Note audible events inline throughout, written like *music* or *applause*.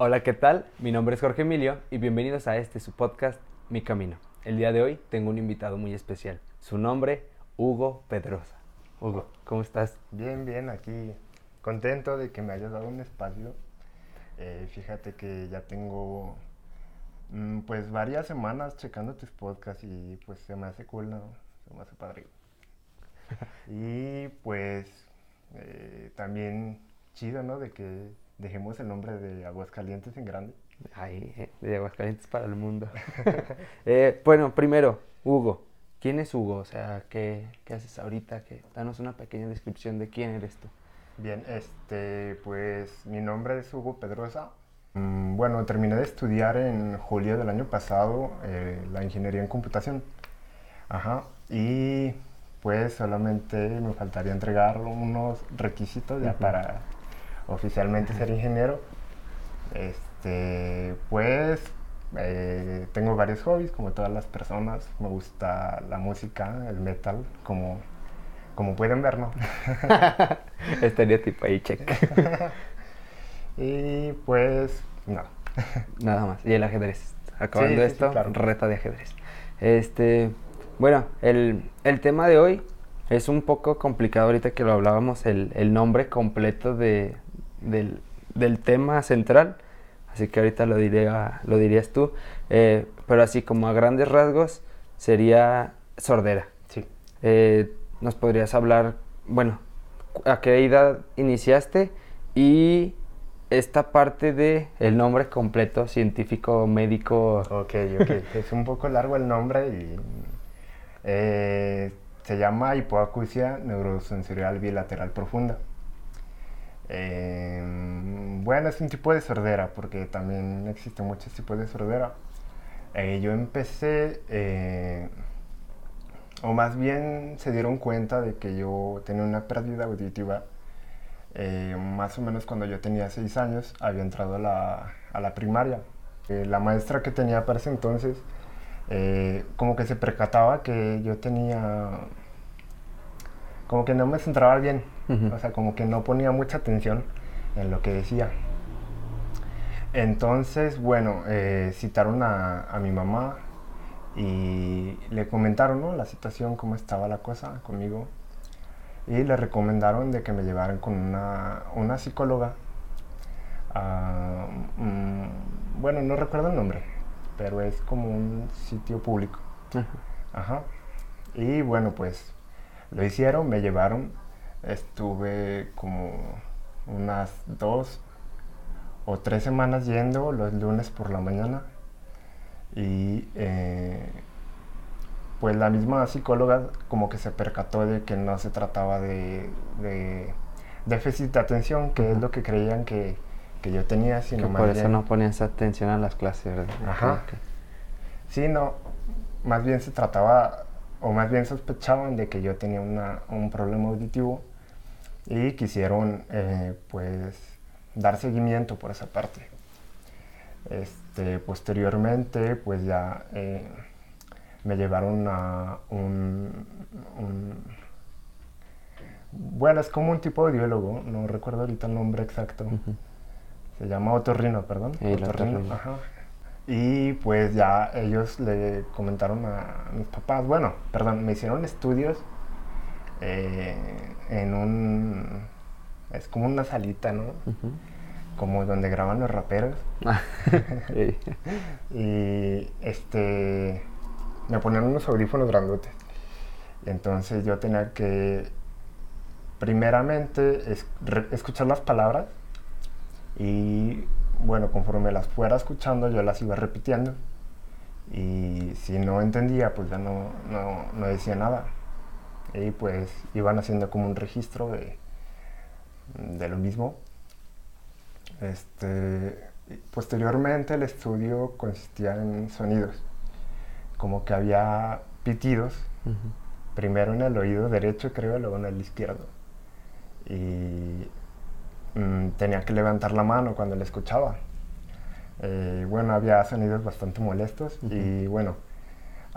Hola, ¿qué tal? Mi nombre es Jorge Emilio y bienvenidos a este su podcast Mi Camino. El día de hoy tengo un invitado muy especial. Su nombre, Hugo Pedrosa. Hugo, ¿cómo estás? Bien, bien, aquí contento de que me hayas dado un espacio. Eh, fíjate que ya tengo mm, pues varias semanas checando tus podcasts y pues se me hace cool, ¿no? Se me hace padre. *laughs* y pues eh, también chido, ¿no? De que dejemos el nombre de Aguascalientes en grande. Ay, eh, de Aguascalientes para el mundo. *laughs* Eh, bueno, primero, Hugo. ¿Quién es Hugo? O sea, ¿qué, qué haces ahorita? ¿Qué? Danos una pequeña descripción de quién eres tú. Bien, este, pues mi nombre es Hugo Pedrosa. Mm, Bueno, terminé de estudiar en julio del año pasado eh, la ingeniería en computación. Ajá. Y pues solamente me faltaría entregar unos requisitos ya para oficialmente ser ingeniero. Este, pues eh, tengo varios hobbies, como todas las personas. Me gusta la música, el metal, como, como pueden ver, ¿no? *laughs* Estereotipo ahí, check. *laughs* y pues, no. *laughs* Nada más. Y el ajedrez. Acabando Sí, sí, sí, esto, claro. reta de ajedrez. Este, bueno, el, el tema de hoy es un poco complicado ahorita que lo hablábamos, el, el nombre completo de, del, del tema central. Así que ahorita lo, diría, lo dirías tú. Eh, pero así como a grandes rasgos sería sordera. Sí. Eh, ¿Nos podrías hablar, bueno, a qué edad iniciaste y esta parte de el nombre completo, científico, médico? Ok, ok. es un poco largo el nombre y eh, se llama hipoacusia neurosensorial bilateral profunda. Eh, bueno, es un tipo de sordera porque también existen muchos tipos de sordera. Eh, yo empecé, eh, o más bien se dieron cuenta de que yo tenía una pérdida auditiva eh, más o menos cuando yo tenía seis años, había entrado a la, a la primaria. Eh, la maestra que tenía para ese entonces, como que se percataba que yo tenía, como que no me centraba bien, O sea, como que no ponía mucha atención en lo que decía. Entonces, bueno, eh, citaron a, a mi mamá y le comentaron ¿no? la situación, cómo estaba la cosa conmigo y le recomendaron de que me llevaran con una, una psicóloga. mm, bueno, no recuerdo el nombre, pero es como un sitio público. Ajá. Y bueno, pues lo hicieron, me llevaron. Estuve como unas dos o tres semanas yendo los lunes por la mañana. Y eh, pues la misma psicóloga como que se percató de que no se trataba de, de déficit de atención, que es lo que creían que, que yo tenía, Que sino por más eso bien- no ponías atención a las clases, ¿verdad? Ajá. Sí, no, más bien se trataba, o más bien sospechaban de que yo tenía una- un problema auditivo y quisieron, eh, pues, dar seguimiento por esa parte. Este, posteriormente, pues ya eh, me llevaron a un, un- Bueno, es como un tipo de audiólogo, no recuerdo ahorita el nombre exacto. Se llama otorrino, perdón. Sí, el Otorrino, otorrino. ajá. Y pues ya ellos le comentaron a mis papás, bueno, perdón, me hicieron estudios eh, en un... Es como una salita, ¿no? Como donde graban los raperos. *laughs* Sí. Y este... Me ponían unos audífonos grandotes. Entonces yo tenía que primeramente es- re- escuchar las palabras y bueno, conforme las fuera escuchando yo las iba repitiendo y si no entendía pues ya no, no, no decía nada y pues iban haciendo como un registro de, de lo mismo. Este, posteriormente el estudio consistía en sonidos, como que había pitidos primero en el oído derecho, creo, y luego en el izquierdo. Y mm, tenía que levantar la mano cuando le escuchaba. Eh, bueno, había sonidos bastante molestos y bueno,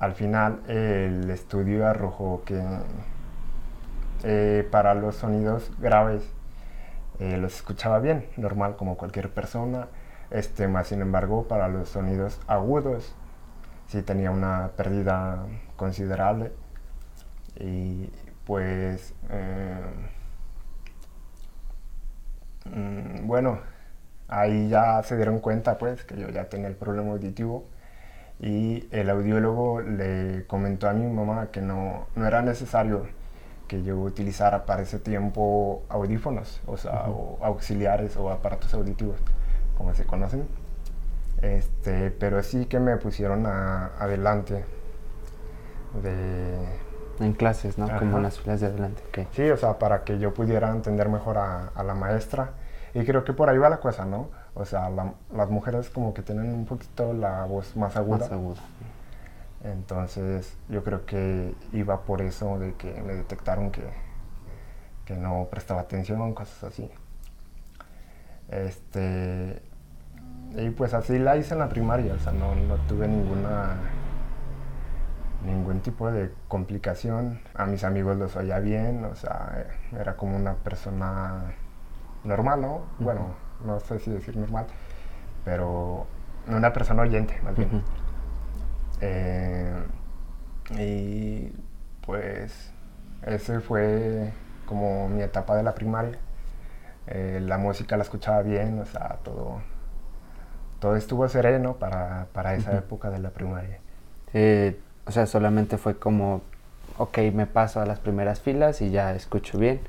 al final el estudio arrojó que eh, para los sonidos graves eh, los escuchaba bien, normal como cualquier persona, Este, más sin embargo, para los sonidos agudos, sí tenía una pérdida considerable. Y pues, eh, mm, bueno, ahí ya se dieron cuenta pues que yo ya tenía el problema auditivo y el audiólogo le comentó a mi mamá que no, no era necesario que yo utilizara para ese tiempo audífonos, o sea, o auxiliares o aparatos auditivos, como se conocen. Este, pero sí que me pusieron adelante de... En clases, ¿no? Como en las filas de adelante. Sí, o sea, para que yo pudiera entender mejor a, a, la maestra. Y creo que por ahí va la cosa, ¿no? O sea, las mujeres como que tienen un poquito la voz más aguda. Más aguda. Entonces yo creo que iba por eso de que me detectaron que, que no prestaba atención, cosas así. Este, y pues así la hice en la primaria, o sea, no, no tuve ninguna ningún tipo de complicación. A mis amigos los oía bien, o sea, era como una persona normal, ¿no? Bueno, no sé si decir normal, pero una persona oyente, más bien. Eh, y pues ese fue como mi etapa de la primaria. Eh, la música la escuchaba bien, o sea, todo, todo estuvo sereno para, para esa época de la primaria. Eh, o sea, solamente fue como, ok, me paso a las primeras filas y ya escucho bien,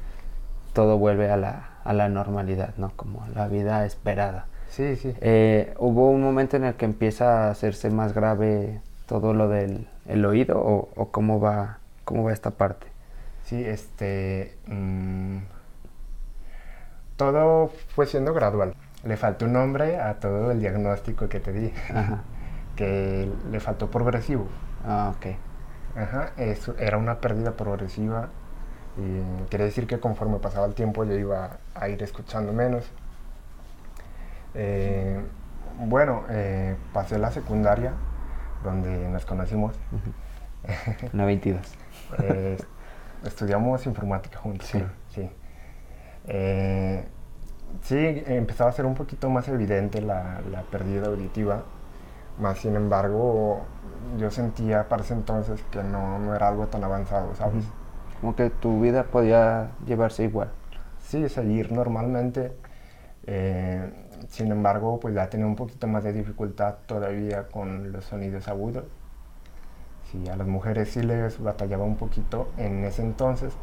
todo vuelve a la, a la normalidad, ¿no? Como la vida esperada. Sí, sí. ¿Hubo un momento en el que empieza a hacerse más grave todo lo del el oído o, cómo va cómo va esta parte? Sí, este mm, todo fue siendo gradual. Le faltó un nombre a todo el diagnóstico que te di, *laughs* que le faltó progresivo. Ah, ok. Ajá, eso era una pérdida progresiva y quiere decir que conforme pasaba el tiempo yo iba a ir escuchando menos. Eh, bueno, eh, pasé la secundaria donde nos conocimos. 22. Eh, estudiamos informática juntos. Sí. Sí. Sí, empezaba a ser un poquito más evidente la, la, pérdida auditiva. Más sin embargo, yo sentía para ese entonces que no, no era algo tan avanzado, ¿sabes? Como que tu vida podía llevarse igual. Sí, seguir normalmente. Eh, sin embargo, pues ya tenía un poquito más de dificultad todavía con los sonidos agudos. Sí, a las mujeres sí les batallaba un poquito en ese entonces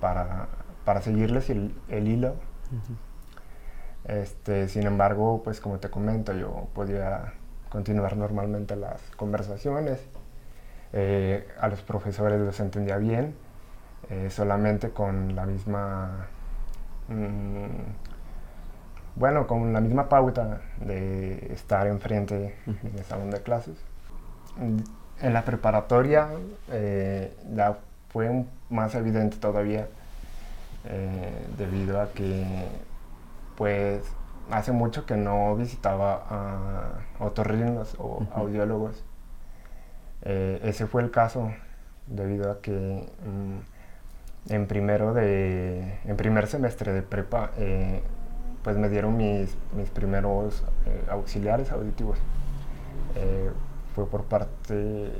para, para seguirles el, el hilo. este, sin embargo, pues como te comento, yo podía continuar normalmente las conversaciones. Eh, a los profesores los entendía bien, eh, solamente con la misma... Mm, bueno, con la misma pauta de estar enfrente en el salón de clases. En la preparatoria eh, ya fue más evidente todavía eh, debido a que pues hace mucho que no visitaba a otorrinos o audiólogos. Eh, ese fue el caso debido a que mm, en primero de en primer semestre de prepa pues me dieron mis, mis primeros eh, auxiliares auditivos. Eh, fue por parte,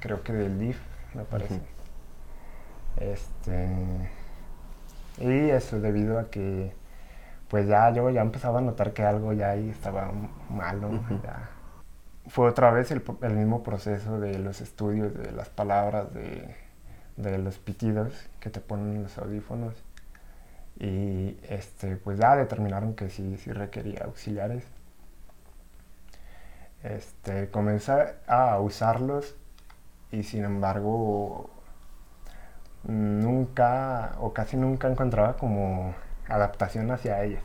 creo que del DIF, me parece. Este, y eso debido a que pues ya yo ya empezaba a notar que algo ya ahí estaba malo. Fue otra vez el, el, mismo proceso de los estudios, de las palabras, de, de los pitidos que te ponen los audífonos y este, pues ya determinaron que sí, sí requería auxiliares. Este, comencé a usarlos y sin embargo nunca o casi nunca encontraba como adaptación hacia ellos.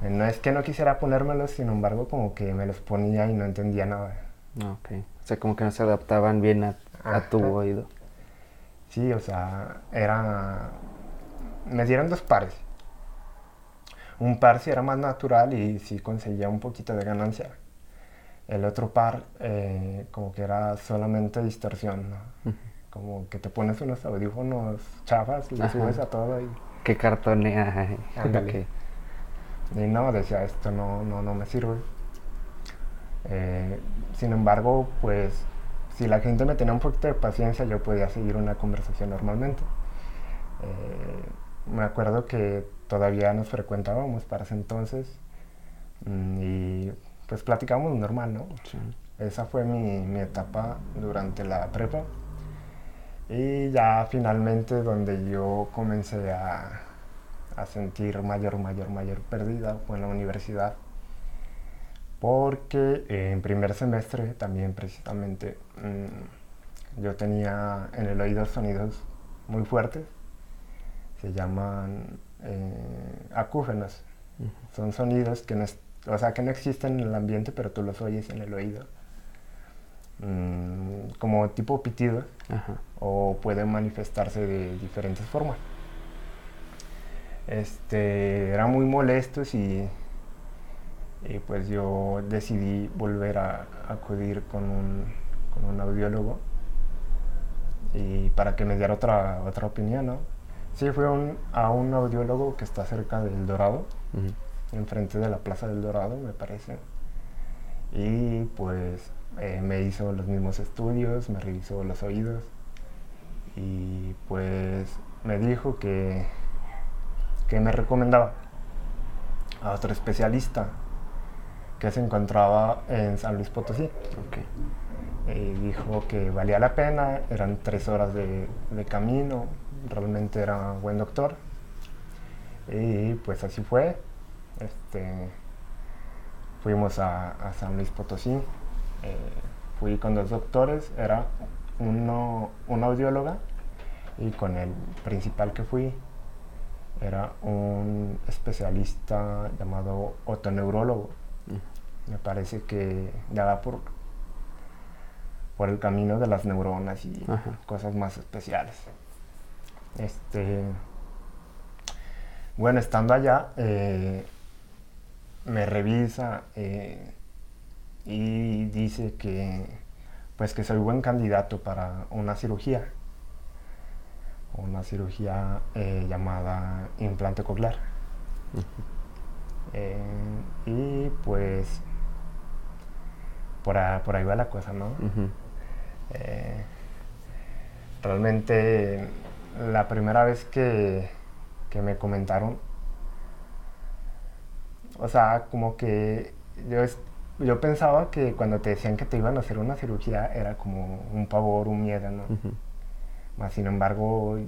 No es que no quisiera ponérmelos, sin embargo como que me los ponía y no entendía nada. Ah, ok. O sea, como que no se adaptaban bien a, a tu oído. Sí, o sea, era me dieron dos pares. Un par si era más natural y si conseguía un poquito de ganancia. El otro par eh, como que era solamente distorsión, Como que te pones unos audífonos chafas, le subes a todo y... Que cartonea. *laughs* Ándale. Y no, decía, esto no, no, no me sirve. Eh, sin embargo, pues si la gente me tenía un poquito de paciencia, yo podía seguir una conversación normalmente. Eh, me acuerdo que todavía nos frecuentábamos para ese entonces mm, y pues platicábamos normal, ¿no? Esa fue mi, mi, etapa durante la prepa. Y ya finalmente donde yo comencé a, a sentir mayor, mayor, mayor pérdida fue en la universidad porque en primer semestre también precisamente mm, yo tenía en el oído sonidos muy fuertes, se llaman eh, acúfenos, son sonidos que no, o sea, que no existen en el ambiente pero tú los oyes en el oído, mm, como tipo pitido o pueden manifestarse de diferentes formas. Este, eran muy molestos y y pues yo decidí volver a acudir con un, con un audiólogo y para que me diera otra, otra opinión, ¿no? Sí, fui a un audiólogo que está cerca del Dorado, enfrente de la Plaza del Dorado, me parece. Y pues eh, me hizo los mismos estudios, me revisó los oídos y pues me dijo que, que me recomendaba a otro especialista que se encontraba en San Luis Potosí. Y dijo que valía la pena, eran tres horas de, camino, realmente era un buen doctor. Y pues así fue. Este, fuimos a, San Luis Potosí. Eh, fui con dos doctores, era uno, una audióloga y con el principal que fui era un especialista llamado otoneurólogo me parece que ya va por, por el camino de las neuronas y cosas más especiales. Este, bueno, estando allá, eh, me revisa eh, y dice que, pues que soy buen candidato para una cirugía, una cirugía eh, llamada implante coclear. y pues por, ahí va la cosa, ¿no? Eh, realmente la primera vez que, me comentaron, o sea, como que yo, yo pensaba que cuando te decían que te iban a hacer una cirugía era como un pavor, un miedo, ¿no? Más sin embargo,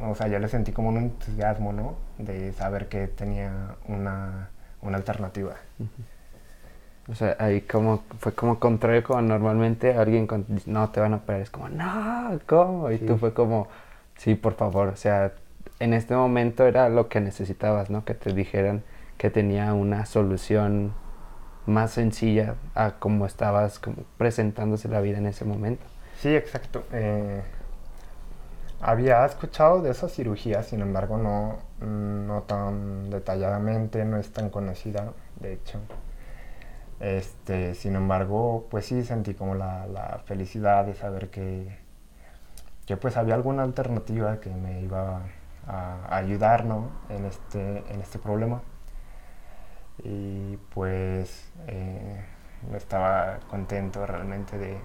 o sea, yo le sentí como un entusiasmo, ¿no? De saber que tenía una, alternativa. O sea, ahí como fue como contrario como normalmente alguien con, no te van a operar, es como, no, ¿cómo? Y tú fue como, sí, por favor, o sea, en este momento era lo que necesitabas, ¿no? Que te dijeran que tenía una solución más sencilla a cómo estabas como presentándose la vida en ese momento. Sí, exacto. Eh, había escuchado de esa cirugía, sin embargo no, no tan detalladamente, no es tan conocida, de hecho. Este, sin embargo, pues sí sentí como la, felicidad de saber que, que, pues había alguna alternativa que me iba a, ayudar en, este, en este problema. Y pues eh, estaba contento realmente de,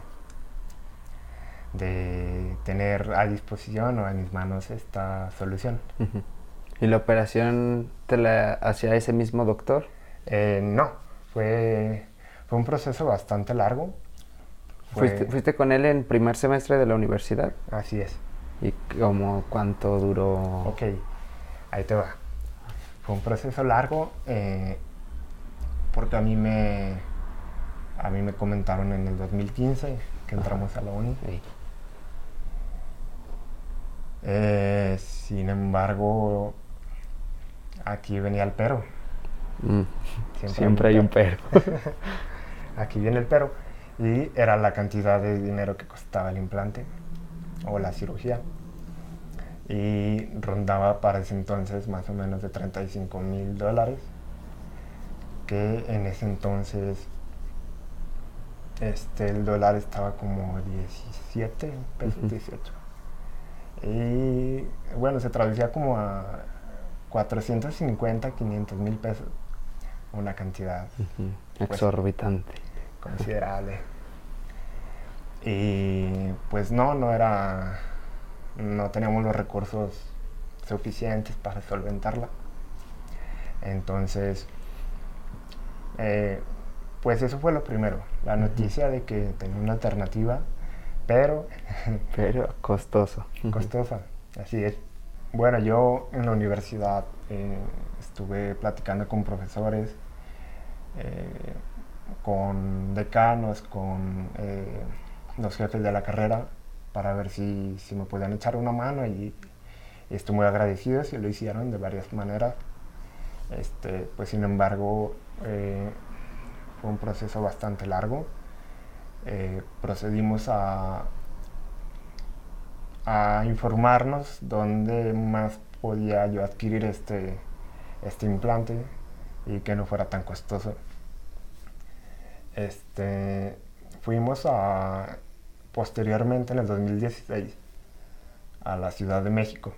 de tener a disposición o en mis manos esta solución. ¿Y la operación te la hacía ese mismo doctor? Eh, no, fue fue un proceso bastante largo. ¿Fuiste, con él en primer semestre de la universidad? Así es. ¿Y cómo, cuánto duró? Ok, ahí te va. Fue un proceso largo eh, porque a mí me a mí me comentaron en el 2015 que entramos a la uni. Eh, sin embargo, aquí venía el pero. Mm, siempre, hay un pero. *laughs* aquí viene el pero, y era la cantidad de dinero que costaba el implante o la cirugía. Y rondaba para ese entonces más o menos de 35 mil dólares, que en ese entonces este, el dólar estaba como 17 pesos, 18. Y bueno, se traducía como a 450, 500 mil pesos una cantidad pues, exorbitante. Considerable. Y pues no, no era, no teníamos los recursos suficientes para solventarla. Entonces, eh, pues eso fue lo primero, la noticia de que tenía una alternativa, pero... *laughs* pero costoso. Costosa, así es. Bueno, yo en la universidad eh, estuve platicando con profesores, eh, con decanos, con eh, los jefes de la carrera, para ver si, si, me podían echar una mano y, estoy muy agradecido si lo hicieron de varias maneras. Este, pues sin embargo, fue un proceso bastante largo. procedimos a, a informarnos dónde más podía yo adquirir este, este implante y que no fuera tan costoso. Este, fuimos a, posteriormente en el 2016 a la Ciudad de México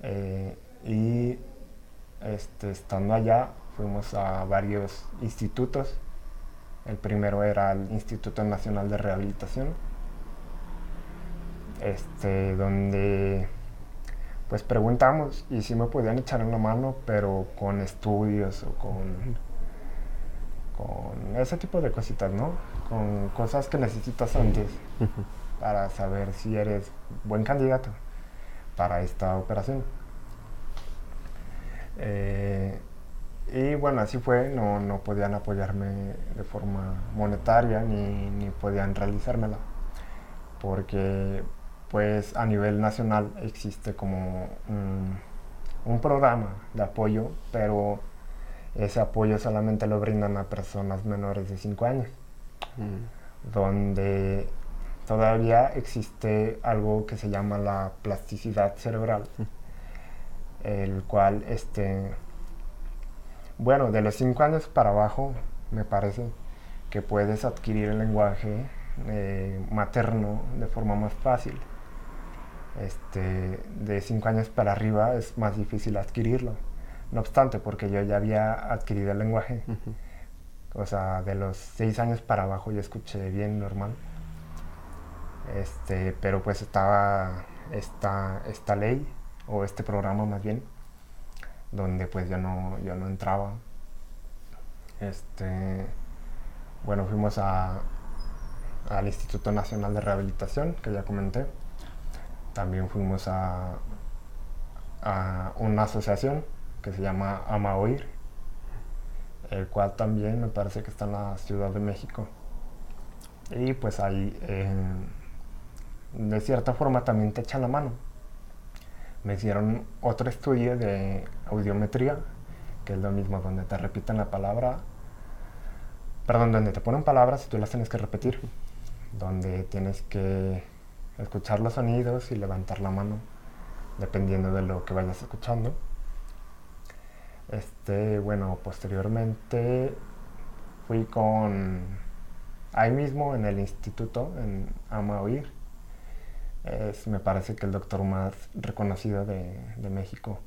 eh, y este, estando allá fuimos a varios institutos. El primero era el Instituto Nacional de Rehabilitación, este, donde pues preguntamos y si me podían echar en la mano, pero con estudios o con, con ese tipo de cositas, ¿no? Con cosas que necesitas antes para saber si eres buen candidato para esta operación. Eh, y bueno, así fue, no, no, podían apoyarme de forma monetaria ni, ni podían realizármela, porque pues a nivel nacional existe como un, programa de apoyo, pero ese apoyo solamente lo brindan a personas menores de 5 años, mm. donde todavía existe algo que se llama la plasticidad cerebral, mm. el cual, este, bueno, de los 5 años para abajo, me parece que puedes adquirir el lenguaje eh, materno de forma más fácil este, de 5 años para arriba es más difícil adquirirlo. No obstante, porque yo ya había adquirido el lenguaje. O sea, de los 6 años para abajo yo escuché bien normal. Este, pero pues estaba esta, esta ley, o este programa más bien, donde pues yo no, yo no entraba. Este, bueno, fuimos a, al Instituto Nacional de Rehabilitación, que ya comenté también fuimos a, a una asociación que se llama Amaoir, el cual también me parece que está en la Ciudad de México. Y pues ahí, de cierta forma, también te echan la mano. Me hicieron otro estudio de audiometría, que es lo mismo, donde te repiten la palabra, perdón, donde te ponen palabras y tú las tienes que repetir, donde tienes que escuchar los sonidos y levantar la mano dependiendo de lo que vayas escuchando. Este, bueno, posteriormente fui con ahí mismo en el instituto en Ama Oír. Es, me parece que el doctor más reconocido de, de, México.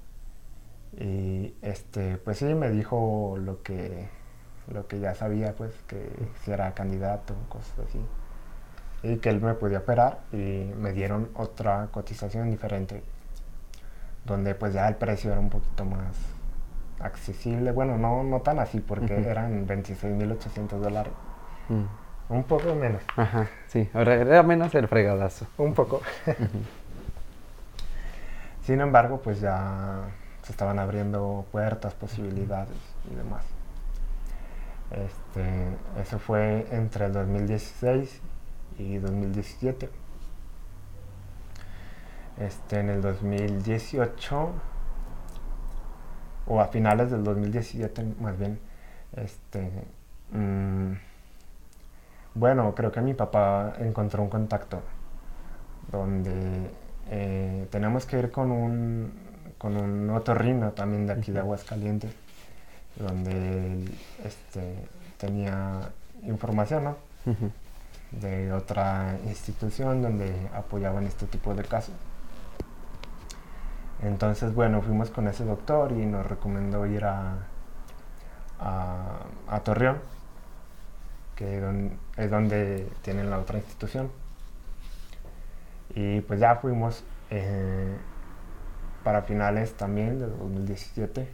Y este, pues sí, me dijo lo que, lo que ya sabía, pues, que si era candidato, cosas así y que él me podía operar y me dieron otra cotización diferente donde pues ya el precio era un poquito más accesible, bueno, no, no tan así porque eran 26.800 dólares. Mm. Un poco menos. Ajá, sí, ahora era menos el fregadazo. Un poco. Sin embargo, pues ya se estaban abriendo puertas, posibilidades y demás. Este, eso fue entre el 2016 y 2017. Este, en el 2018, o a finales del 2017 más bien, este, mm, bueno, creo que mi papá encontró un contacto donde eh, tenemos que ir con un, con un otorrino también de aquí de Aguascalientes, donde este, tenía información, ¿no? De otra institución donde apoyaban este tipo de casos. Entonces, bueno, fuimos con ese doctor y nos recomendó ir a, a, Torreón, que es donde tienen la otra institución. Y pues ya fuimos eh, para finales también de 2017.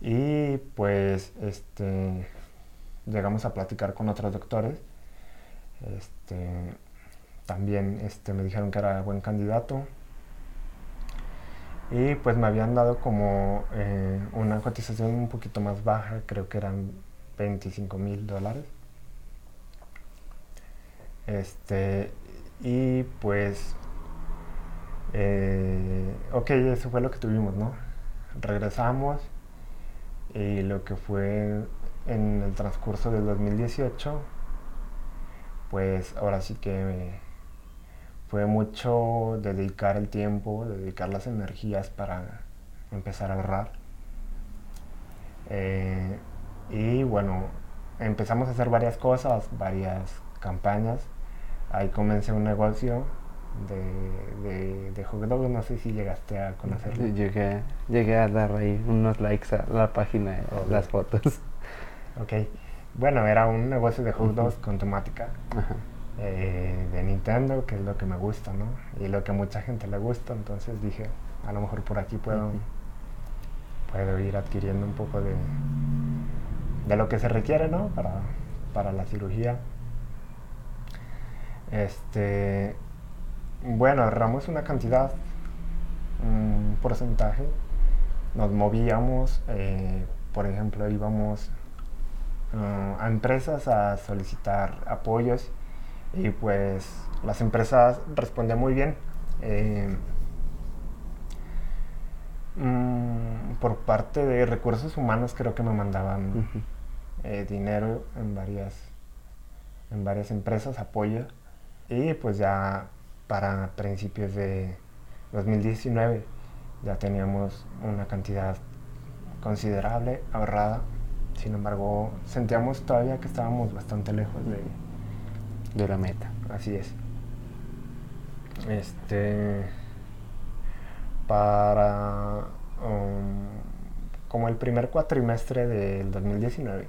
Y pues este, llegamos a platicar con otros doctores. Este, también este, me dijeron que era buen candidato. Y pues me habían dado como eh, una cotización un poquito más baja, creo que eran 25 mil dólares. Este, y pues, eh, ok, eso fue lo que tuvimos, ¿no? Regresamos y lo que fue en el transcurso del 2018, pues ahora sí que fue mucho dedicar el tiempo, dedicar las energías para empezar a ahorrar. Eh, y bueno, empezamos a hacer varias cosas, varias campañas. Ahí comencé un negocio de, de, de no sé si llegaste a conocerlo. Llegué, llegué a dar ahí unos likes a la página, las fotos. Ok, bueno, era un negocio de hot dogs con temática. Eh, de Nintendo, que es lo que me gusta, ¿no? Y lo que a mucha gente le gusta, entonces dije, a lo mejor por aquí puedo, puedo ir adquiriendo un poco de, de lo que se requiere, ¿no? Para, para la cirugía. Este, bueno, ahorramos una cantidad, un porcentaje, nos movíamos, eh, por ejemplo, íbamos uh, a empresas a solicitar apoyos y pues las empresas respondían muy bien. Eh, mm, por parte de recursos humanos creo que me mandaban eh, dinero en varias, en varias empresas, apoyo. Y pues ya para principios de 2019 ya teníamos una cantidad considerable ahorrada. Sin embargo, sentíamos todavía que estábamos bastante lejos de, de la meta. Así es. Este. Para. Um, como el primer cuatrimestre del 2019.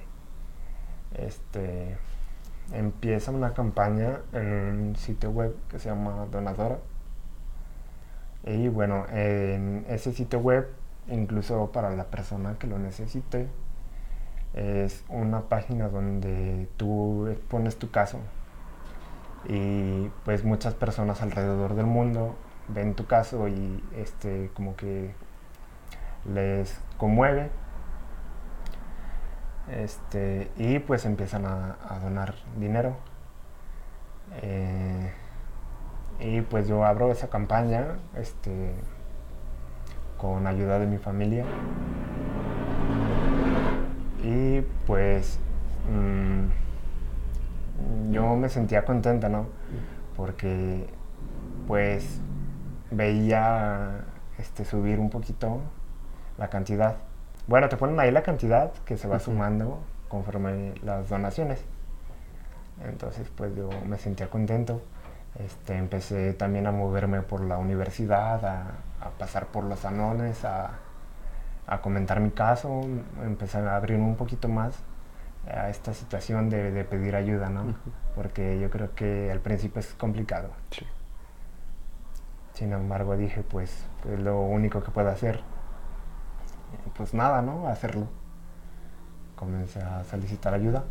Este. Empieza una campaña en un sitio web que se llama Donadora. Y bueno, en ese sitio web, incluso para la persona que lo necesite, es una página donde tú pones tu caso y pues muchas personas alrededor del mundo ven tu caso y este como que les conmueve. Este y pues empiezan a, donar dinero. Eh, y pues yo abro esa campaña este con ayuda de mi familia y pues mm, yo me sentía contenta, ¿no? Porque pues veía este, subir un poquito la cantidad. Bueno, te ponen ahí la cantidad que se va sumando conforme las donaciones. Entonces, pues yo me sentía contento. Este, empecé también a moverme por la universidad, a, pasar por los anones, a, a, comentar mi caso, empecé a abrirme un poquito más a esta situación de, pedir ayuda, ¿no? Porque yo creo que al principio es complicado. Sin embargo, dije, pues, pues, lo único que puedo hacer, pues nada, ¿no? Hacerlo. Comencé a solicitar ayuda.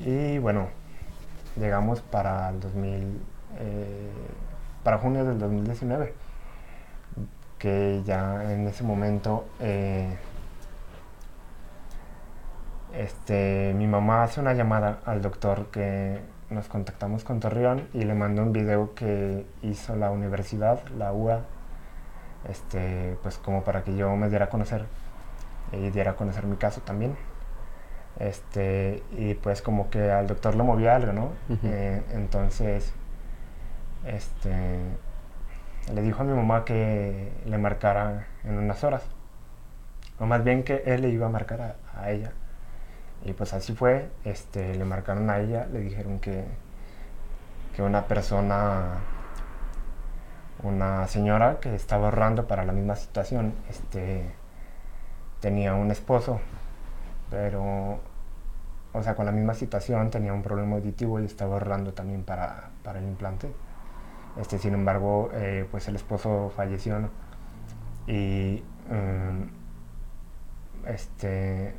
Y bueno, llegamos para el 2000, eh, para junio del 2019, que ya en ese momento eh, este, mi mamá hace una llamada al doctor que nos contactamos con Torreón y le mandó un video que hizo la universidad, la UA, este, pues como para que yo me diera a conocer y diera a conocer mi caso también. Este, y pues como que al doctor lo movió algo, ¿no? Eh, entonces, este, le dijo a mi mamá que le marcara en unas horas, o más bien que él le iba a marcar a ella. Y pues así fue, este, le marcaron a ella, le dijeron que, que una persona, una señora que estaba ahorrando para la misma situación, este, tenía un esposo, pero, o sea, con la misma situación tenía un problema auditivo y estaba ahorrando también para, para el implante. Este, sin embargo, eh, pues el esposo falleció, ¿no? Y mm, este,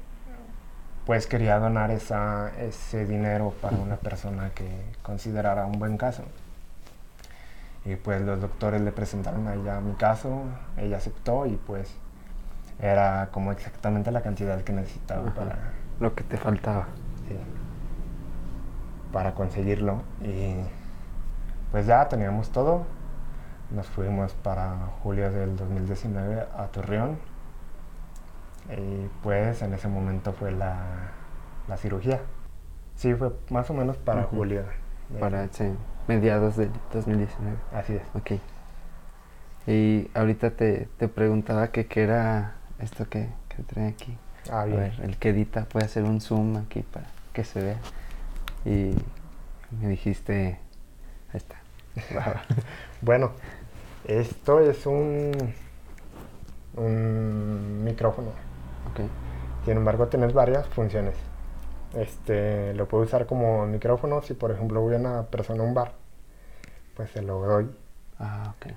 pues quería donar esa, ese dinero para una persona que considerara un buen caso. Y pues los doctores le presentaron a ella mi caso, ella aceptó y pues era como exactamente la cantidad que necesitaba para... Lo que te faltaba. Sí, para conseguirlo. Y pues ya teníamos todo. Nos fuimos para julio del 2019 a Torreón. Y pues en ese momento fue la, la cirugía. Sí, fue más o menos para julio. Para, sí, mediados del 2019. Así es. Ok. Y ahorita te, te preguntaba que qué era esto que, que trae aquí. Ah, bien. A ver, el que edita puede hacer un zoom aquí para que se vea. Y me dijiste. *laughs* bueno, esto es un, un micrófono. Ok. Sin embargo, tienes varias funciones. Este, lo puedo usar como micrófono si, por ejemplo, voy a una persona a un bar, pues se lo doy. Ah, ok.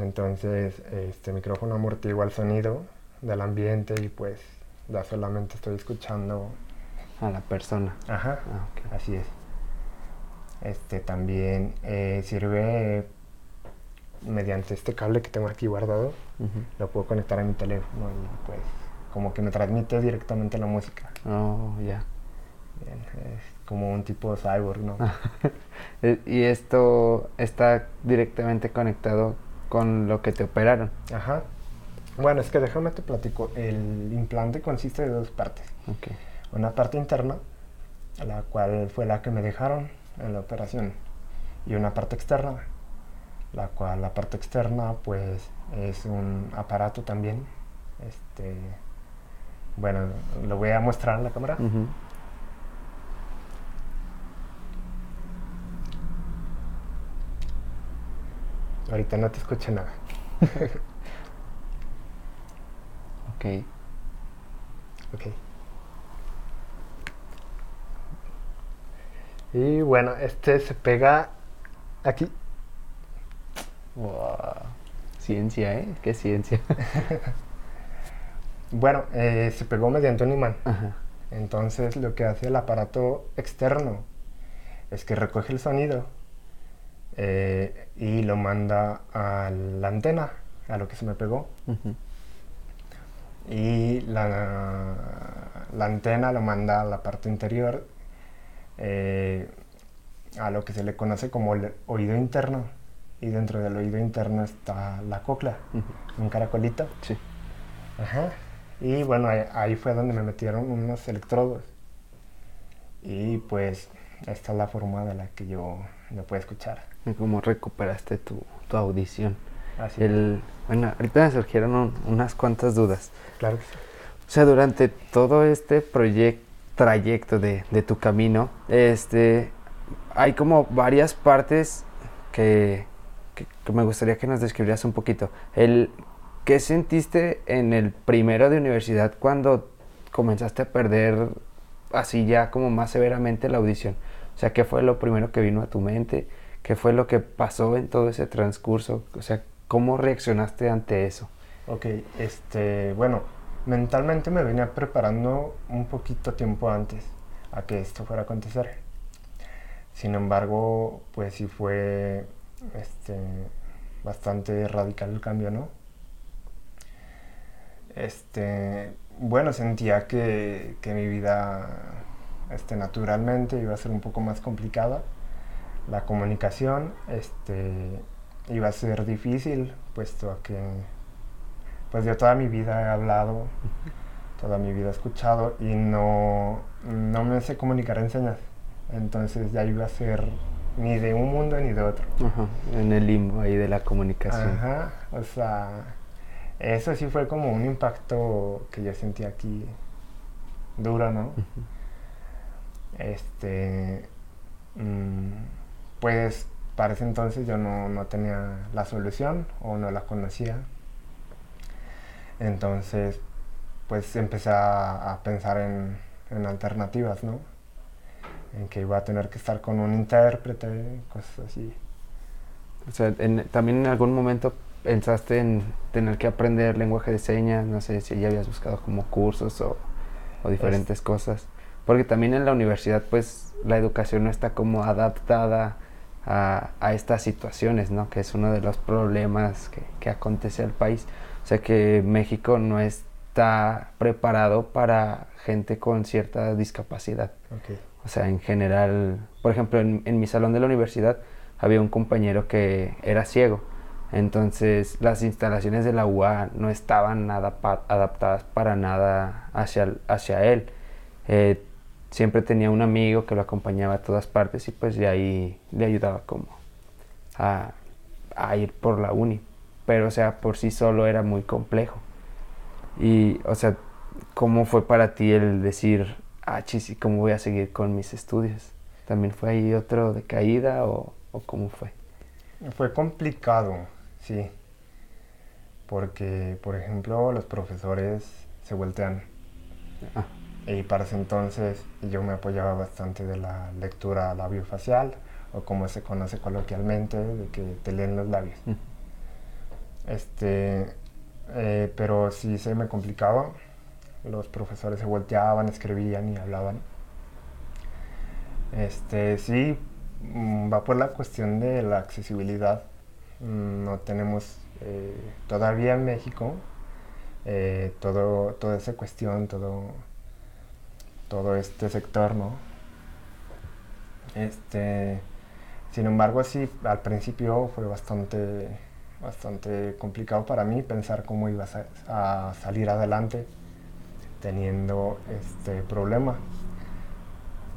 Entonces, este micrófono amortigua el sonido del ambiente y pues ya solamente estoy escuchando. A la persona. Ajá, Ah, ok. así es. Este también eh, sirve mediante este cable que tengo aquí guardado, lo puedo conectar a mi teléfono y pues como que me transmite directamente la música. Oh, ya. Es como un tipo cyborg, ¿no? *laughs* Eh, Y esto está directamente conectado con lo que te operaron. Ajá. Bueno, es que déjame te platico. El implante consiste de dos partes. Una parte interna, la cual fue la que me dejaron en la operación, y una parte externa, la cual la parte externa pues es un aparato también. Este, bueno, lo voy a mostrar en la cámara. Ahorita no te escucho nada. *laughs* Ok. Ok. Y bueno, este se pega aquí. Wow. Ciencia, ¿eh? ¿Qué ciencia? *laughs* Bueno, eh, se pegó mediante un imán. Ajá. Entonces lo que hace el aparato externo es que recoge el sonido eh, y lo manda a la antena, a lo que se me pegó. Y la, la antena lo manda a la parte interior, eh, a lo que se le conoce como el oído interno. Y dentro del oído interno está la cóclea, Ujú. un caracolito. Sí. Ajá. Y bueno, ahí, ahí fue donde me metieron unos electrodos. Y pues esta es la forma de la que yo, yo puedo escuchar. Y ¿Cómo recuperaste tu, tu audición? Así. El, bueno, ahorita me surgieron un- unas cuantas dudas. Claro que sí. O sea, durante todo este proyecto, trayecto de, de tu camino, este, hay como varias partes que, que- me gustaría que nos describieras un poquito. El, ¿Qué sentiste en el primero de universidad cuando comenzaste a perder así ya como más severamente la audición? O sea, ¿qué fue lo primero que vino a tu mente? ¿Qué fue lo que pasó en todo ese transcurso? O sea, ¿cómo reaccionaste ante eso? Ok, este, bueno, mentalmente me venía preparando un poquito tiempo antes a que esto fuera a acontecer. Sin embargo, pues sí fue este, bastante radical el cambio, ¿no? Este, bueno, sentía que, que mi vida este, naturalmente iba a ser un poco más complicada. La comunicación este, iba a ser difícil, puesto a que pues yo toda mi vida he hablado, toda mi vida he escuchado y no, no me sé comunicar en señas. Entonces ya iba a ser ni de un mundo ni de otro. Ajá, en el limbo ahí de la comunicación. Ajá, o sea, eso sí fue como un impacto que yo sentí aquí duro, ¿no? Este, mm, pues para ese entonces yo no, no tenía la solución o no la conocía. Entonces, pues empecé a, pensar en, en, alternativas, ¿no? En que iba a tener que estar con un intérprete, cosas así. O sea, también en algún momento pensaste en tener que aprender lenguaje de señas, no sé si ya habías buscado como cursos o, o diferentes cosas. Porque también en la universidad, pues, la educación no está como adaptada a, a estas situaciones, ¿no? Que es uno de los problemas que, que acontece al país. O sea que México no está preparado para gente con cierta discapacidad. O sea, en general, por ejemplo, en, en mi salón de la universidad había un compañero que era ciego. Entonces las instalaciones de la UA no estaban nada adaptadas para nada hacia, hacia él. Eh, siempre tenía un amigo que lo acompañaba a todas partes y pues de ahí le ayudaba como a, a ir por la uni. Pero o sea, por sí solo era muy complejo. Y o sea, ¿cómo fue para ti el decir, ah, chis, ¿y cómo voy a seguir con mis estudios? ¿También fue ahí otro de caída o, o cómo fue? Fue complicado, sí. Porque, por ejemplo, los profesores se voltean. Ah. Y para ese entonces yo me apoyaba bastante de la lectura labiofacial, o como se conoce coloquialmente, de que te leen los labios. Este, eh, pero sí se me complicaba. Los profesores se volteaban, escribían y hablaban. Este, sí, mm, va por la cuestión de la accesibilidad. Mm, no tenemos eh, todavía en México eh, todo, toda esa cuestión, todo todo este sector, ¿no? Este, sin embargo, sí, al principio fue bastante, bastante complicado para mí pensar cómo iba a, salir adelante teniendo este problema.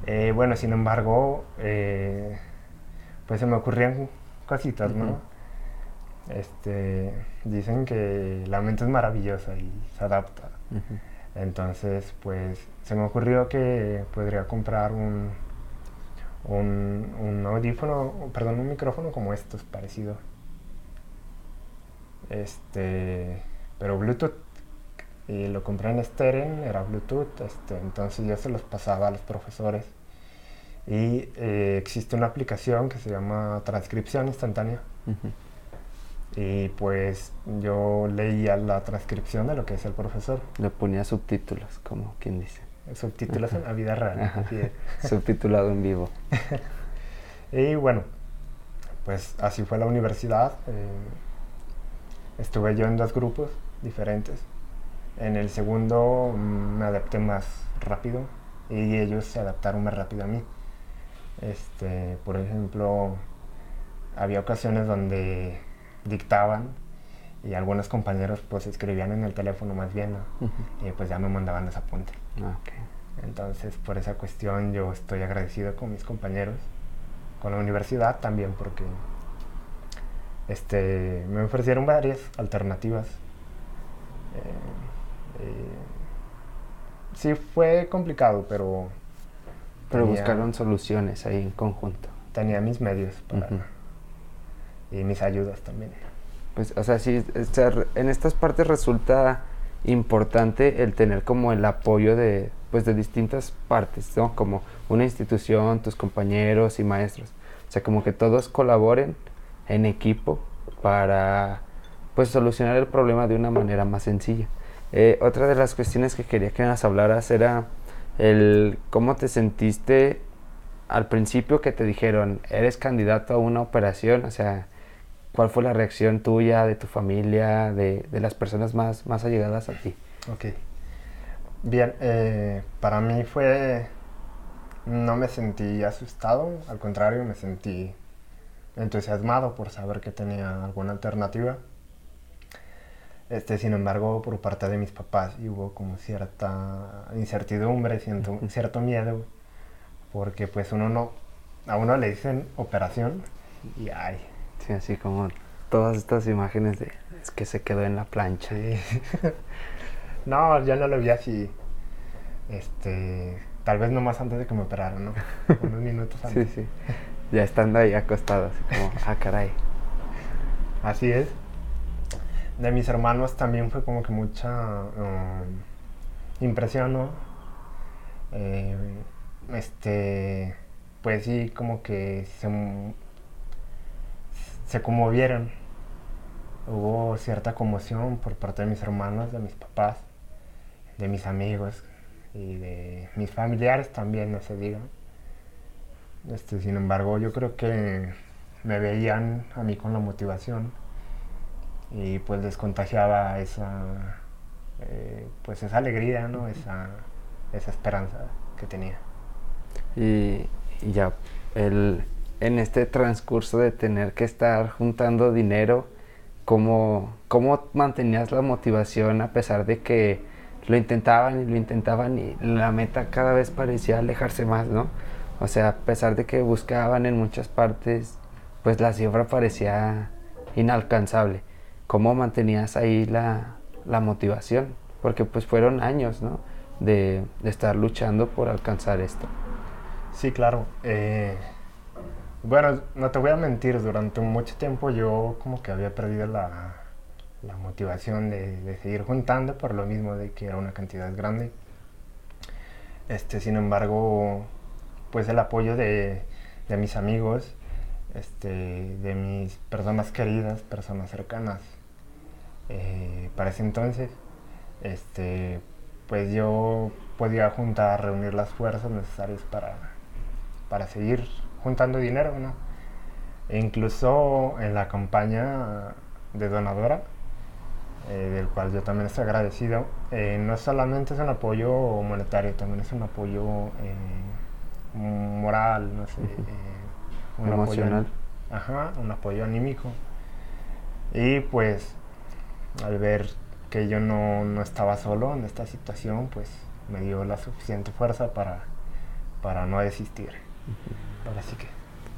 Eh, bueno, sin embargo, eh, pues se me ocurrían cositas, ¿no? Este, dicen que la mente es maravillosa y se adapta. Entonces, pues se me ocurrió que podría comprar un, un, audífono, perdón, un micrófono como estos, parecido. Este, pero Bluetooth. Y lo compré en Steren, era Bluetooth, este, entonces yo se los pasaba a los profesores. Y eh, existe una aplicación que se llama transcripción instantánea. Y pues yo leía la transcripción de lo que es el profesor. Le ponía subtítulos, como quien dice. Subtítulos en la vida real. *laughs* Subtitulado en vivo. *laughs* y bueno, pues así fue la universidad. Eh, estuve yo en dos grupos diferentes. En el segundo mm, me adapté más rápido y ellos se adaptaron más rápido a mí. Este, por ejemplo, había ocasiones donde dictaban y algunos compañeros pues escribían en el teléfono más bien y pues ya me mandaban ese apunte. Ah, Entonces por esa cuestión yo estoy agradecido con mis compañeros, con la universidad también porque este, me ofrecieron varias alternativas. Eh, eh, sí fue complicado, pero... Pero buscaron soluciones ahí en conjunto. Tenía mis medios para y mis ayudas también. Pues, o sea, sí, en estas partes resulta importante el tener como el apoyo de, pues, de distintas partes, ¿no? Como una institución, tus compañeros y maestros. O sea, como que todos colaboren en equipo para, pues, solucionar el problema de una manera más sencilla. Eh, otra de las cuestiones que quería que nos hablaras era el cómo te sentiste al principio que te dijeron, eres candidato a una operación, o sea, ¿Cuál fue la reacción tuya, de tu familia, de, de las personas más, más allegadas a ti? Ok. Bien, eh, para mí fue... No me sentí asustado, al contrario, me sentí entusiasmado por saber que tenía alguna alternativa. Este, sin embargo, por parte de mis papás hubo como cierta incertidumbre, cierto, cierto miedo, porque pues uno no, a uno le dicen operación y ay, Sí, así como todas estas imágenes de es que se quedó en la plancha. *laughs* no, yo no lo vi así. Este, tal vez nomás antes de que me operaran, ¿no? *laughs* Unos minutos antes. Sí, sí. Ya estando ahí acostado, así como, *laughs* ah, caray. Así es. De mis hermanos también fue como que mucha um, impresión, ¿no? Eh, este, pues sí, como que se, se conmovieron. Hubo cierta conmoción por parte de mis hermanos, de mis papás, de mis amigos y de mis familiares también, no se diga. Este, sin embargo, yo creo que me veían a mí con la motivación y pues les contagiaba esa, eh, pues esa alegría, ¿no? esa, esa esperanza que tenía. Y, ya, el, en este transcurso de tener que estar juntando dinero, ¿cómo, ¿cómo mantenías la motivación a pesar de que lo intentaban y lo intentaban y la meta cada vez parecía alejarse más, ¿no? O sea, a pesar de que buscaban en muchas partes, pues la cifra parecía inalcanzable. ¿Cómo mantenías ahí la, la motivación? Porque pues fueron años, ¿no? De, de estar luchando por alcanzar esto. Sí, claro. Eh, bueno, no te voy a mentir, durante mucho tiempo yo como que había perdido la, la motivación de, seguir juntando por lo mismo de que era una cantidad grande. Este, sin embargo, pues el apoyo de, de mis amigos, este, de mis personas queridas, personas cercanas, eh, para ese entonces, este, pues yo podía juntar, reunir las fuerzas necesarias para, para seguir juntando dinero, ¿no? E incluso en la campaña de donadora, eh, del cual yo también estoy agradecido, eh, no solamente es un apoyo monetario, también es un apoyo moral, no sé, un emocional. Apoyo, ajá, un apoyo anímico. Y pues al ver que yo no, no, estaba solo en esta situación, pues me dio la suficiente fuerza para, para no desistir. Así que.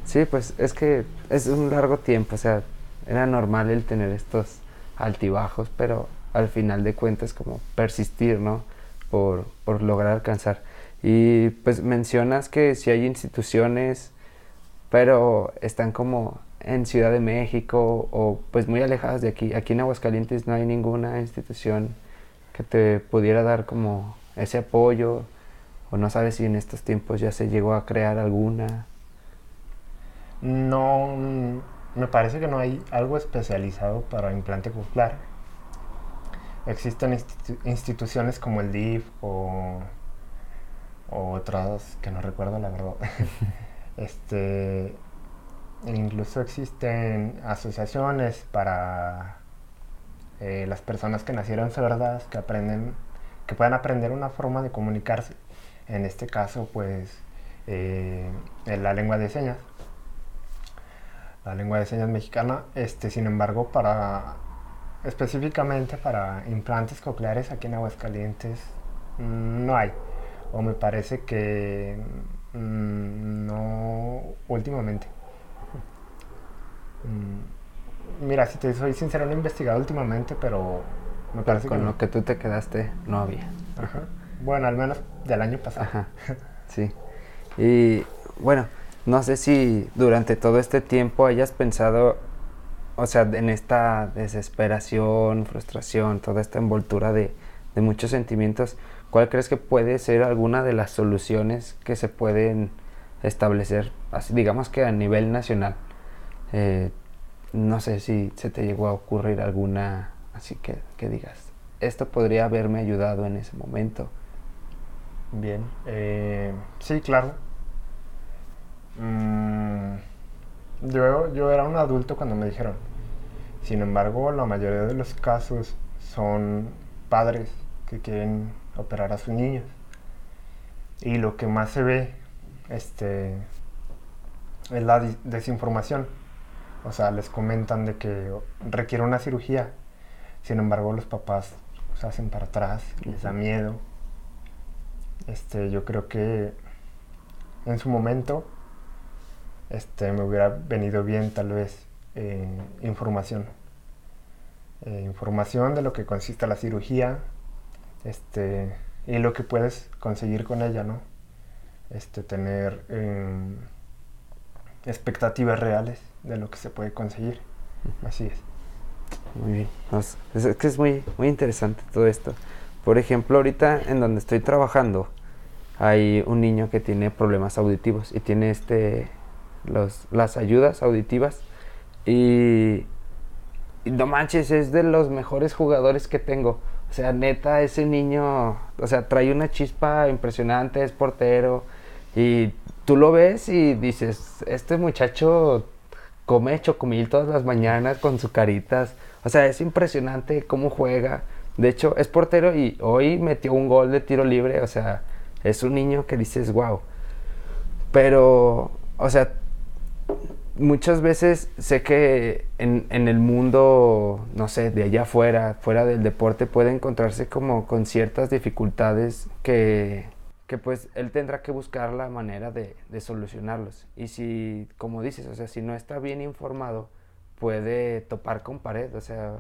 Sí, pues es que es un largo tiempo, o sea, era normal el tener estos altibajos, pero al final de cuentas como persistir, ¿no? Por, por lograr alcanzar. Y pues mencionas que si hay instituciones, pero están como en Ciudad de México o pues muy alejadas de aquí. Aquí en Aguascalientes no hay ninguna institución que te pudiera dar como ese apoyo o no sabes si en estos tiempos ya se llegó a crear alguna. No, me parece que no hay algo especializado para implante coclear. Existen instituciones como el DIF o, o, otras que no recuerdo la verdad. *laughs* este, incluso existen asociaciones para eh, las personas que nacieron sordas, que aprenden, que puedan aprender una forma de comunicarse. En este caso, pues, eh, en la lengua de señas la lengua de señas mexicana. Este, sin embargo, para específicamente para implantes cocleares aquí en Aguascalientes mm, no hay. O me parece que mm, no últimamente. Mm, mira, si te soy sincero, no he investigado últimamente, pero me parece con lo que tú te quedaste no había. Bueno, al menos del año pasado. Ajá. Sí. Y bueno, no sé si durante todo este tiempo hayas pensado, o sea, en esta desesperación, frustración, toda esta envoltura de, muchos sentimientos, ¿cuál crees que puede ser alguna de las soluciones que se pueden establecer, digamos que a nivel nacional? Eh, no sé si se te llegó a ocurrir alguna, así que, que digas, esto podría haberme ayudado en ese momento. Bien, eh, sí, claro. Mm, yo, yo era un adulto cuando me dijeron. Sin embargo, la mayoría de los casos son padres que quieren operar a sus niños. Y lo que más se ve este, es la desinformación. O sea, les comentan de que requiere una cirugía. Sin embargo, los papás se hacen para atrás, les da miedo. Este, yo creo que en su momento este, me hubiera venido bien tal vez eh, información. Eh, información de lo que consiste la cirugía este, y lo que puedes conseguir con ella, ¿no? Este, tener em, expectativas reales de lo que se puede conseguir. Así es. Muy bien. es, que es muy, muy interesante todo esto, Por ejemplo, ahorita en donde estoy trabajando, hay un niño que tiene problemas auditivos y tiene este los, las ayudas auditivas y, y, no manches, es de los mejores jugadores que tengo. O sea, neta, ese niño, o sea, trae una chispa impresionante, es portero y tú lo ves y dices, este muchacho come chocomil todas las mañanas con sus caritas. O sea, es impresionante cómo juega. De hecho, es portero y hoy metió un gol de tiro libre. O sea, es un niño que dices, wow. Pero, o sea, muchas veces sé que en, en, el mundo, no sé, de allá afuera, fuera del deporte, puede encontrarse como con ciertas dificultades que, que pues él tendrá que buscar la manera de, de, solucionarlos. Y si, como dices, o sea, si no está bien informado, puede topar con pared. O sea,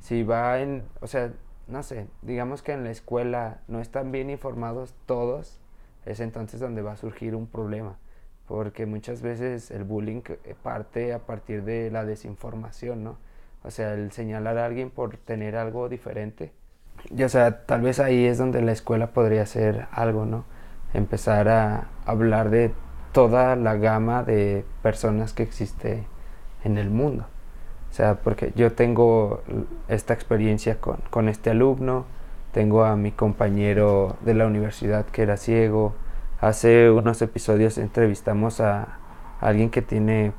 si va en, o sea, no sé, digamos que en la escuela no están bien informados todos, es entonces donde va a surgir un problema. Porque muchas veces el bullying parte a partir de la desinformación, ¿no? O sea, el señalar a alguien por tener algo diferente y, o sea, tal vez ahí es donde la escuela podría hacer algo, ¿no? Empezar a hablar de toda la gama de personas que existe en el mundo. O sea, porque yo tengo esta experiencia con, con este alumno, tengo a mi compañero de la universidad que era ciego. Hace unos episodios entrevistamos a alguien que tiene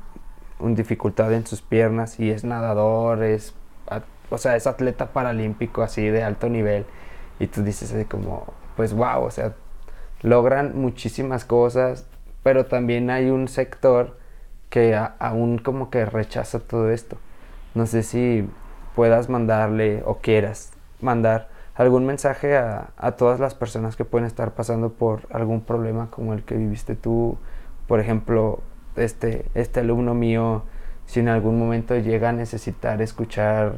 una dificultad en sus piernas y es nadador, es o sea, es atleta paralímpico así de alto nivel. Y tú dices como, pues wow, o sea, logran muchísimas cosas, pero también hay un sector que aún como que rechaza todo esto. No sé si puedas mandarle o quieras mandar algún mensaje a, a, todas las personas que pueden estar pasando por algún problema como el que viviste tú. Por ejemplo, este, este alumno mío, si en algún momento llega a necesitar escuchar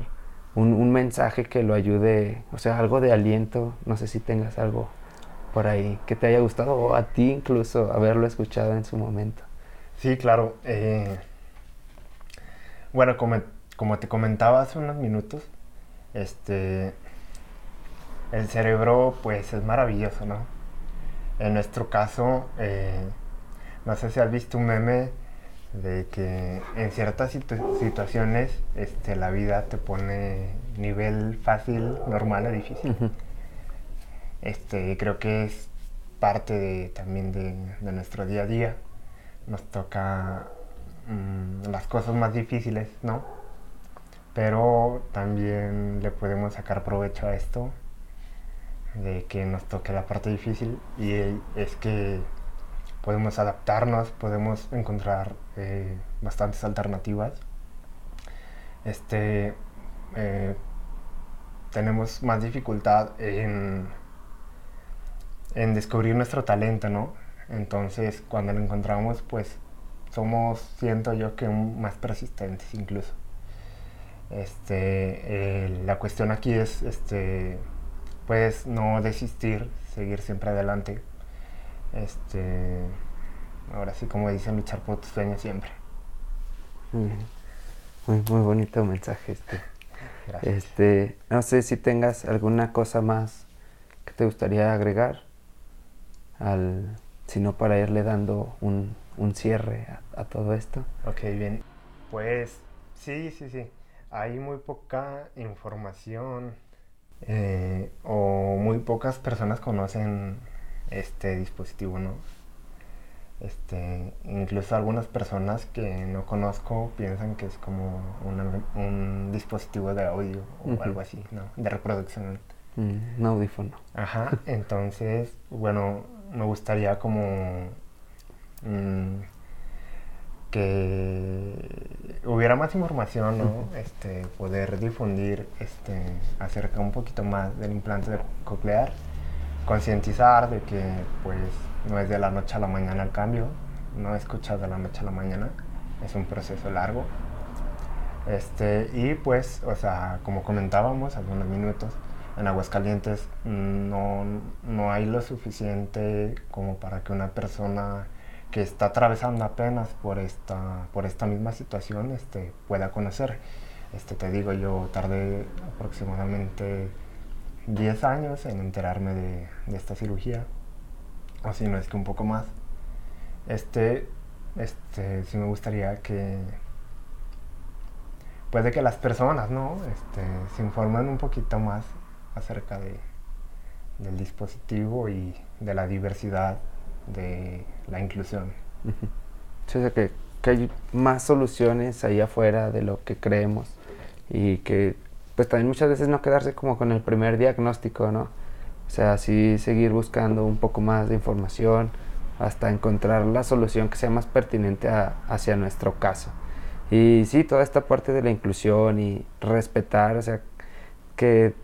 un, un, mensaje que lo ayude, o sea, algo de aliento, no sé si tengas algo por ahí que te haya gustado o a ti incluso haberlo escuchado en su momento. Sí, claro. Eh, bueno, como, como te comentaba hace unos minutos, este, el cerebro pues es maravilloso, ¿no? En nuestro caso, eh, no sé si has visto un meme de que en ciertas situ situaciones este, la vida te pone nivel fácil, normal o difícil. este, creo que es parte de, también de, de, nuestro día a día. Nos toca mmm, las cosas más difíciles, ¿no? Pero también le podemos sacar provecho a esto de que nos toque la parte difícil y es que podemos adaptarnos, podemos encontrar eh, bastantes alternativas. Este, eh, tenemos más dificultad en, en descubrir nuestro talento, ¿no? Entonces, cuando lo encontramos, pues somos, siento yo que más persistentes incluso. Este, eh, la cuestión aquí es, este, pues, no desistir, seguir siempre adelante. Este, ahora sí, como dicen, luchar por tus sueños siempre. Muy, muy bonito mensaje este. Gracias. Este, no sé si tengas alguna cosa más que te gustaría agregar, al, sino para irle dando un, un cierre a, a, todo esto. Ok, bien. Pues sí, sí, sí. Hay muy poca información eh, o muy pocas personas conocen este dispositivo, ¿no? Este, incluso algunas personas que no conozco piensan que es como una, un dispositivo de audio o uh -huh. algo así, ¿no? De reproducción. Mm, un audífono. Ajá, *laughs* entonces, bueno, me gustaría como mmm, que hubiera más información, ¿no? Este, poder difundir este, acerca un poquito más del implante coclear concientizar de que pues no es de la noche a la mañana el cambio, no escuchas de la noche a la mañana, es un proceso largo. Este, y pues, o sea, como comentábamos hace unos minutos, en Aguascalientes no, no hay lo suficiente como para que una persona que está atravesando apenas por esta, por esta misma situación este, pueda conocer. Este, te digo, yo tardé aproximadamente 10 años en enterarme de, de esta cirugía, o si no es que un poco más. Este, este, sí me gustaría que, puede que las personas, ¿no? Este, se informen un poquito más acerca de, del dispositivo y de la diversidad de la inclusión. o sea, que, que, hay más soluciones ahí afuera de lo que creemos y que pues también muchas veces no quedarse como con el primer diagnóstico, ¿no? O sea, sí seguir buscando un poco más de información hasta encontrar la solución que sea más pertinente hacia nuestro caso. Y sí, toda esta parte de la inclusión y respetar, o sea, que,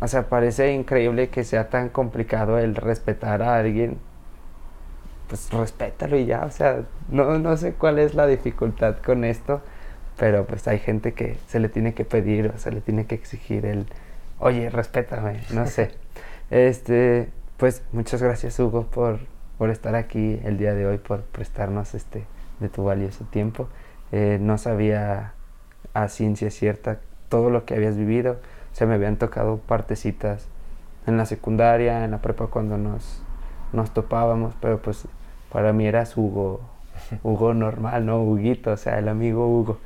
o sea, parece increíble que sea tan complicado el respetar a alguien, pues respétalo y ya, o sea, no, no sé cuál es la dificultad con esto, pero pues hay gente que se le tiene que pedir o se le tiene que exigir el, oye, respétame, no sé. *laughs* este, pues muchas gracias Hugo por, por estar aquí el día de hoy, por prestarnos este de tu valioso tiempo. Eh, no sabía a ciencia cierta todo lo que habías vivido. Se me habían tocado partecitas en la secundaria, en la prepa cuando nos, nos topábamos, pero pues para mí eras Hugo, Hugo normal, ¿no? Huguito, o sea, el amigo Hugo.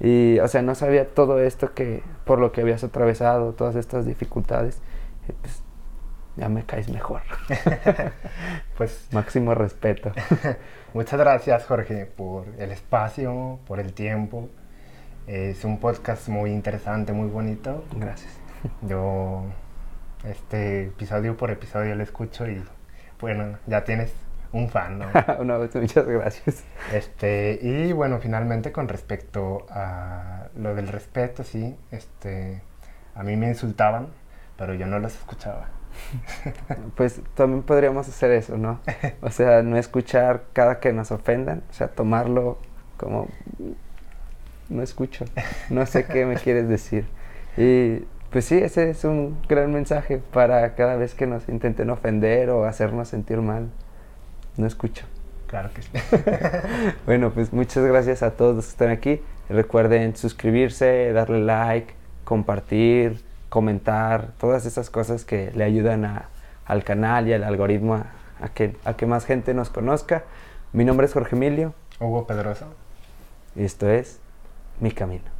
Y, o sea, no sabía todo esto que, por lo que habías atravesado, todas estas dificultades. pues, ya me caes mejor. *laughs* pues *laughs* máximo respeto. *laughs* Muchas gracias Jorge por el espacio, por el tiempo. Es un podcast muy interesante, muy bonito. Gracias. Yo este episodio por episodio lo escucho y bueno, ya tienes un fan, ¿no? *laughs* Una vez, muchas gracias. Este, y bueno, finalmente con respecto a lo del respeto, sí, este, a mí me insultaban, pero yo no los escuchaba. *laughs* Pues también podríamos hacer eso, ¿no? O sea, no escuchar cada que nos ofendan, o sea, tomarlo como no escucho, no sé qué me quieres decir. Y pues sí, ese es un gran mensaje para cada vez que nos intenten ofender o hacernos sentir mal. No escucho. Claro que sí. *laughs* bueno, pues muchas gracias a todos los que están aquí. Recuerden suscribirse, darle like, compartir, comentar, todas esas cosas que le ayudan a, al canal y al algoritmo a, que, a que más gente nos conozca. Mi nombre es Jorge Emilio. Hugo Pedroso. Y esto es Mi Camino.